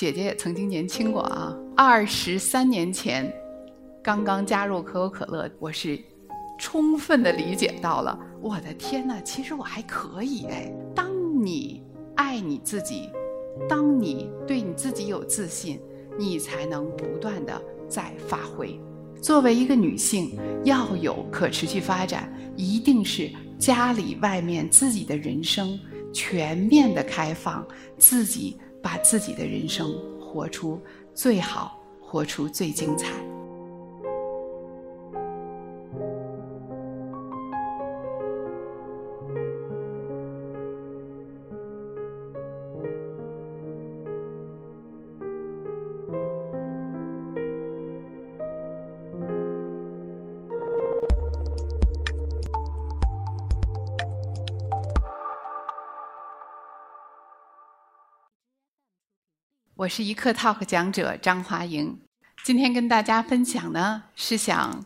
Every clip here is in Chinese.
姐姐也曾经年轻过啊，二十三年前刚刚加入可口可乐，我是充分的理解到了，我的天呐，其实我还可以哎。当你爱你自己，当你对你自己有自信，你才能不断的在发挥。作为一个女性，要有可持续发展，一定是家里、外面、自己的人生全面的开放，自己。把自己的人生活出最好，活出最精彩。我是一课 Talk 讲者张华莹，今天跟大家分享呢，是想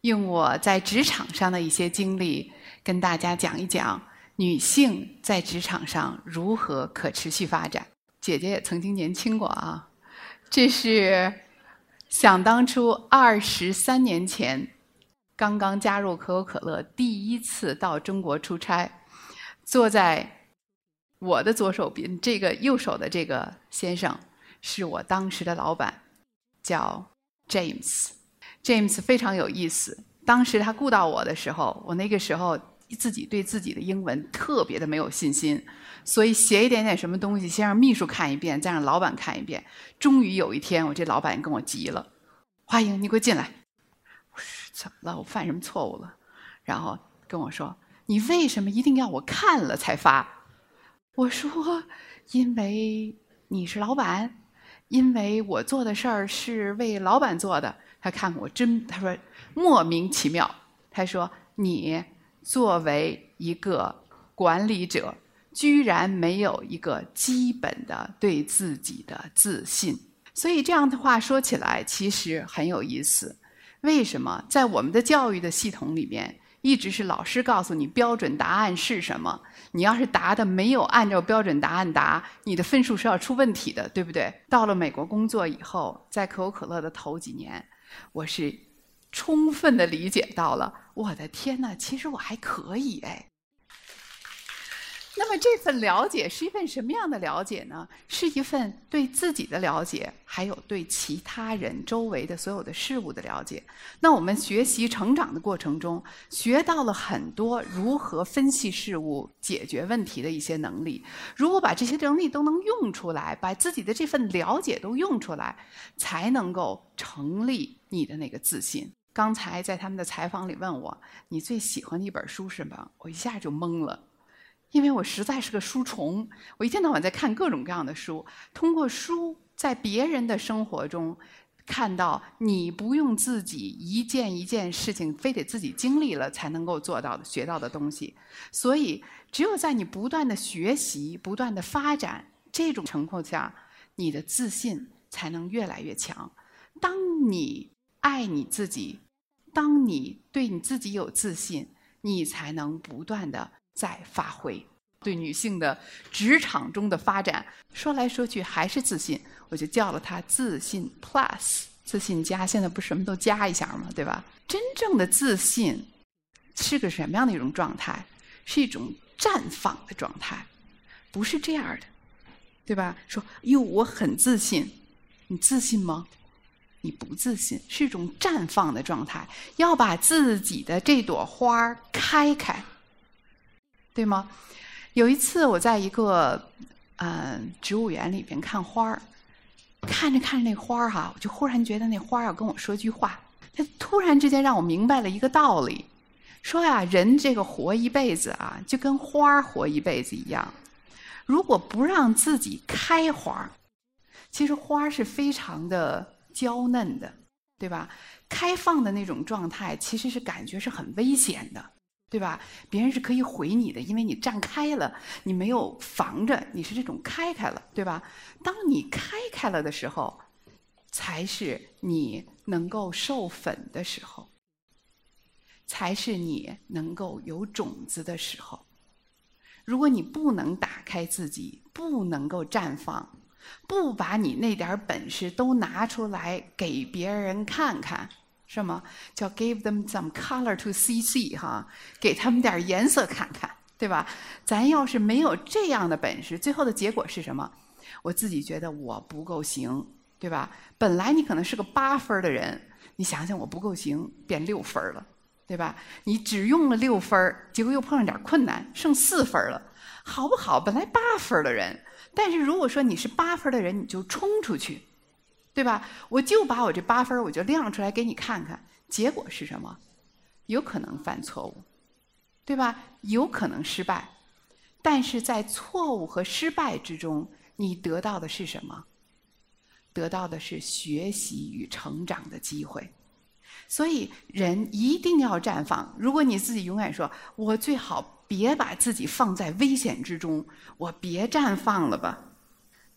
用我在职场上的一些经历，跟大家讲一讲女性在职场上如何可持续发展。姐姐也曾经年轻过啊，这是想当初二十三年前刚刚加入可口可乐，第一次到中国出差，坐在我的左手边这个右手的这个先生。是我当时的老板，叫 James。James 非常有意思。当时他雇到我的时候，我那个时候自己对自己的英文特别的没有信心，所以写一点点什么东西，先让秘书看一遍，再让老板看一遍。终于有一天，我这老板跟我急了：“华英，你给我进来！”我说：“怎么了？我犯什么错误了？”然后跟我说：“你为什么一定要我看了才发？”我说：“因为你是老板。”因为我做的事儿是为老板做的，他看我真，他说莫名其妙。他说你作为一个管理者，居然没有一个基本的对自己的自信。所以这样的话说起来，其实很有意思。为什么在我们的教育的系统里面？一直是老师告诉你标准答案是什么，你要是答的没有按照标准答案答，你的分数是要出问题的，对不对？到了美国工作以后，在可口可乐的头几年，我是充分的理解到了，我的天呐，其实我还可以哎。那么这份了解是一份什么样的了解呢？是一份对自己的了解，还有对其他人、周围的所有的事物的了解。那我们学习成长的过程中，学到了很多如何分析事物、解决问题的一些能力。如果把这些能力都能用出来，把自己的这份了解都用出来，才能够成立你的那个自信。刚才在他们的采访里问我，你最喜欢的一本书是什么？我一下就懵了。因为我实在是个书虫，我一天到晚在看各种各样的书。通过书，在别人的生活中看到你不用自己一件一件事情，非得自己经历了才能够做到的、学到的东西。所以，只有在你不断的学习、不断的发展这种情况下，你的自信才能越来越强。当你爱你自己，当你对你自己有自信，你才能不断的。在发挥对女性的职场中的发展，说来说去还是自信，我就叫了它自信 Plus，自信加。现在不什么都加一下吗？对吧？真正的自信是个什么样的一种状态？是一种绽放的状态，不是这样的，对吧？说哟，我很自信，你自信吗？你不自信，是一种绽放的状态，要把自己的这朵花开开。对吗？有一次我在一个嗯植物园里边看花儿，看着看着那花儿哈，我就忽然觉得那花儿要跟我说句话。它突然之间让我明白了一个道理，说呀，人这个活一辈子啊，就跟花儿活一辈子一样。如果不让自己开花儿，其实花儿是非常的娇嫩的，对吧？开放的那种状态，其实是感觉是很危险的。对吧？别人是可以毁你的，因为你站开了，你没有防着，你是这种开开了，对吧？当你开开了的时候，才是你能够授粉的时候，才是你能够有种子的时候。如果你不能打开自己，不能够绽放，不把你那点本事都拿出来给别人看看，是吗？叫 give them some color to see see 哈，给他们点颜色看看，对吧？咱要是没有这样的本事，最后的结果是什么？我自己觉得我不够行，对吧？本来你可能是个八分的人，你想想我不够行，变六分了，对吧？你只用了六分，结果又碰上点困难，剩四分了，好不好？本来八分的人。但是如果说你是八分的人，你就冲出去，对吧？我就把我这八分我就亮出来给你看看，结果是什么？有可能犯错误，对吧？有可能失败，但是在错误和失败之中，你得到的是什么？得到的是学习与成长的机会。所以人一定要绽放。如果你自己永远说我最好。别把自己放在危险之中，我别绽放了吧，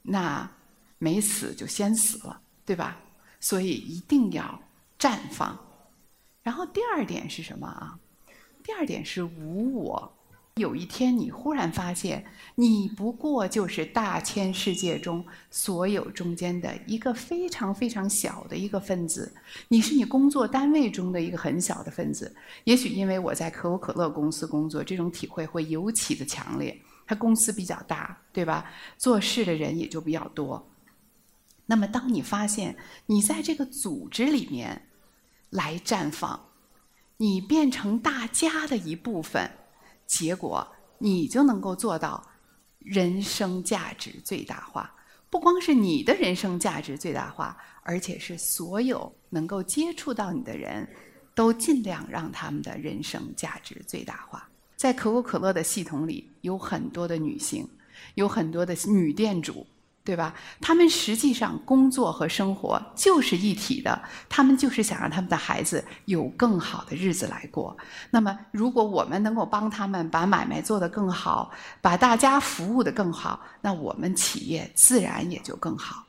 那没死就先死了，对吧？所以一定要绽放。然后第二点是什么啊？第二点是无我。有一天，你忽然发现，你不过就是大千世界中所有中间的一个非常非常小的一个分子。你是你工作单位中的一个很小的分子。也许因为我在可口可乐公司工作，这种体会会尤其的强烈。它公司比较大，对吧？做事的人也就比较多。那么，当你发现你在这个组织里面来绽放，你变成大家的一部分。结果，你就能够做到人生价值最大化。不光是你的人生价值最大化，而且是所有能够接触到你的人都尽量让他们的人生价值最大化。在可口可乐的系统里，有很多的女性，有很多的女店主。对吧？他们实际上工作和生活就是一体的，他们就是想让他们的孩子有更好的日子来过。那么，如果我们能够帮他们把买卖做得更好，把大家服务得更好，那我们企业自然也就更好。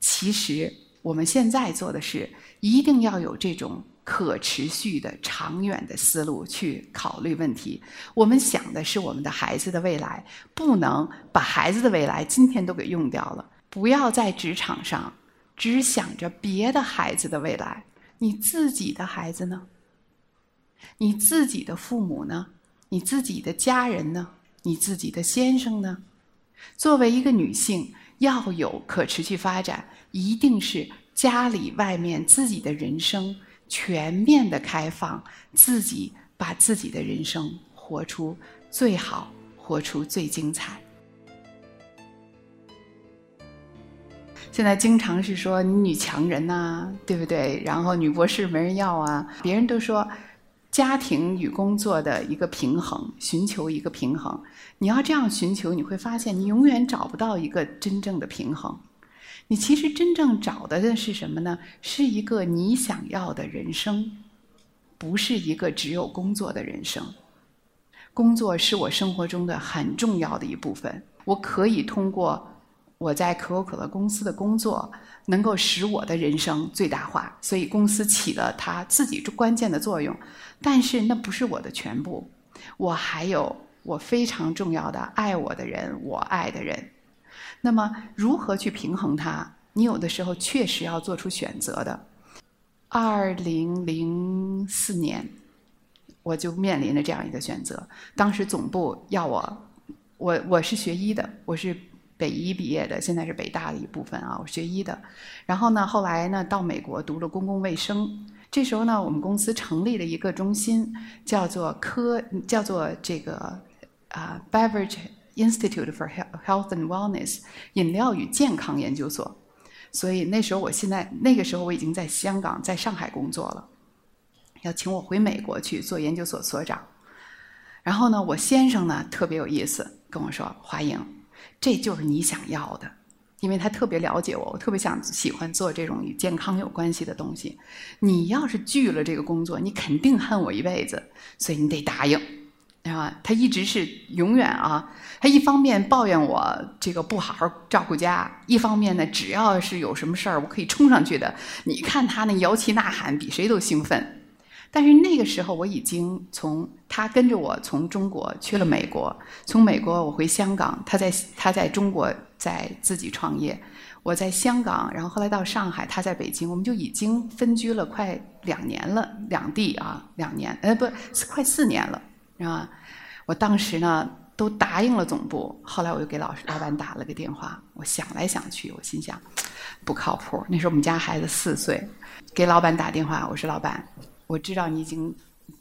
其实，我们现在做的是一定要有这种。可持续的、长远的思路去考虑问题。我们想的是我们的孩子的未来，不能把孩子的未来今天都给用掉了。不要在职场上只想着别的孩子的未来，你自己的孩子呢？你自己的父母呢？你自己的家人呢？你自己的先生呢？作为一个女性，要有可持续发展，一定是家里、外面、自己的人生。全面的开放，自己把自己的人生活出最好，活出最精彩。现在经常是说你女强人呐，对不对？然后女博士没人要啊，别人都说家庭与工作的一个平衡，寻求一个平衡。你要这样寻求，你会发现你永远找不到一个真正的平衡。你其实真正找的是什么呢？是一个你想要的人生，不是一个只有工作的人生。工作是我生活中的很重要的一部分，我可以通过我在可口可乐公司的工作，能够使我的人生最大化。所以公司起了它自己关键的作用，但是那不是我的全部。我还有我非常重要的爱我的人，我爱的人。那么，如何去平衡它？你有的时候确实要做出选择的。二零零四年，我就面临着这样一个选择。当时总部要我，我我是学医的，我是北医毕业的，现在是北大的一部分啊，我学医的。然后呢，后来呢，到美国读了公共卫生。这时候呢，我们公司成立了一个中心，叫做科，叫做这个啊，beverage。Institute for Health and Wellness，饮料与健康研究所。所以那时候，我现在那个时候我已经在香港，在上海工作了，要请我回美国去做研究所所长。然后呢，我先生呢特别有意思，跟我说：“华莹，这就是你想要的，因为他特别了解我，我特别想喜欢做这种与健康有关系的东西。你要是拒了这个工作，你肯定恨我一辈子，所以你得答应。”啊，他一直是永远啊，他一方面抱怨我这个不好好照顾家，一方面呢，只要是有什么事儿，我可以冲上去的。你看他那摇旗呐喊，比谁都兴奋。但是那个时候我已经从他跟着我从中国去了美国，从美国我回香港，他在他在中国在自己创业，我在香港，然后后来到上海，他在北京，我们就已经分居了快两年了，两地啊，两年，呃，不，快四年了，啊，我当时呢都答应了总部，后来我又给老老板打了个电话，我想来想去，我心想不靠谱，那时候我们家孩子四岁，给老板打电话，我说老板。我知道你已经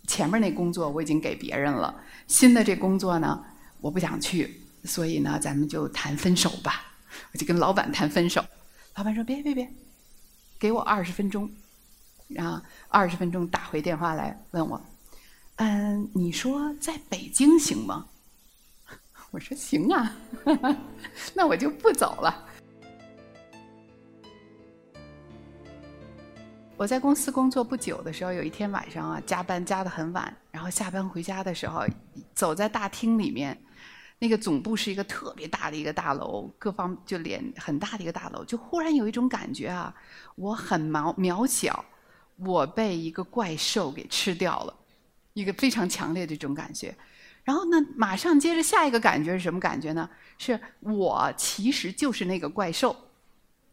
前面那工作我已经给别人了，新的这工作呢，我不想去，所以呢，咱们就谈分手吧。我就跟老板谈分手，老板说别别别，给我二十分钟，然后二十分钟打回电话来问我，嗯，你说在北京行吗？我说行啊，那我就不走了。我在公司工作不久的时候，有一天晚上啊，加班加的很晚，然后下班回家的时候，走在大厅里面，那个总部是一个特别大的一个大楼，各方就连很大的一个大楼，就忽然有一种感觉啊，我很渺渺小，我被一个怪兽给吃掉了，一个非常强烈的这种感觉。然后呢，马上接着下一个感觉是什么感觉呢？是我其实就是那个怪兽。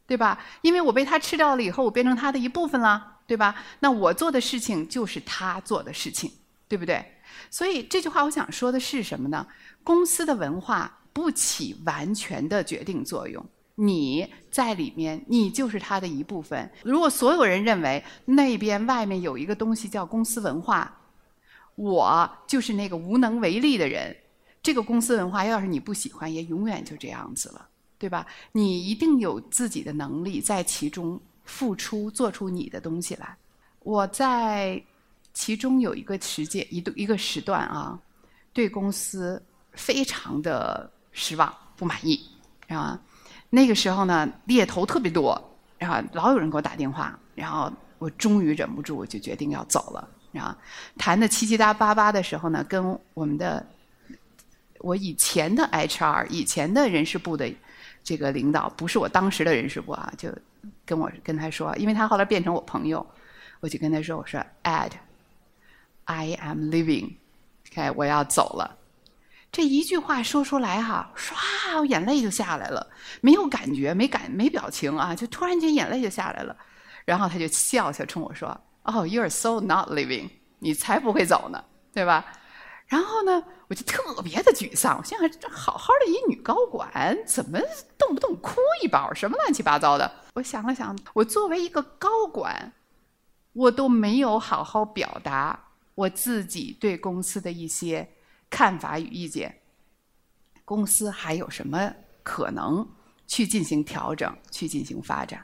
对吧？因为我被他吃掉了以后，我变成他的一部分了，对吧？那我做的事情就是他做的事情，对不对？所以这句话我想说的是什么呢？公司的文化不起完全的决定作用，你在里面，你就是他的一部分。如果所有人认为那边外面有一个东西叫公司文化，我就是那个无能为力的人，这个公司文化要是你不喜欢，也永远就这样子了。对吧？你一定有自己的能力在其中付出，做出你的东西来。我在其中有一个时间，一度一个时段啊，对公司非常的失望、不满意，啊，那个时候呢，猎头特别多，然后老有人给我打电话，然后我终于忍不住，我就决定要走了。然后谈的七七八八的时候呢，跟我们的我以前的 HR、以前的人事部的。这个领导不是我当时的人事部啊，就跟我跟他说，因为他后来变成我朋友，我就跟他说，我说，Ed，I am leaving，OK，我要走了。这一句话说出来哈，唰，我眼泪就下来了，没有感觉，没感，没表情啊，就突然间眼泪就下来了。然后他就笑笑冲我说，哦，You are so not leaving，你才不会走呢，对吧？然后呢，我就特别的沮丧。我想想，这好好的一女高管，怎么动不动哭一包，什么乱七八糟的？我想了想，我作为一个高管，我都没有好好表达我自己对公司的一些看法与意见。公司还有什么可能去进行调整、去进行发展？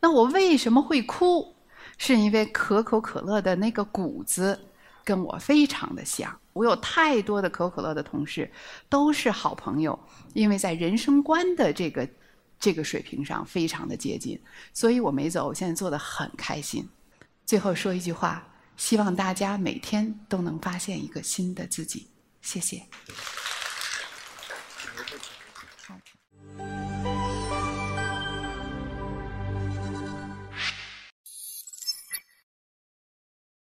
那我为什么会哭？是因为可口可乐的那个谷子。跟我非常的像，我有太多的可口可乐的同事，都是好朋友，因为在人生观的这个这个水平上非常的接近，所以我没走，我现在做的很开心。最后说一句话，希望大家每天都能发现一个新的自己，谢谢。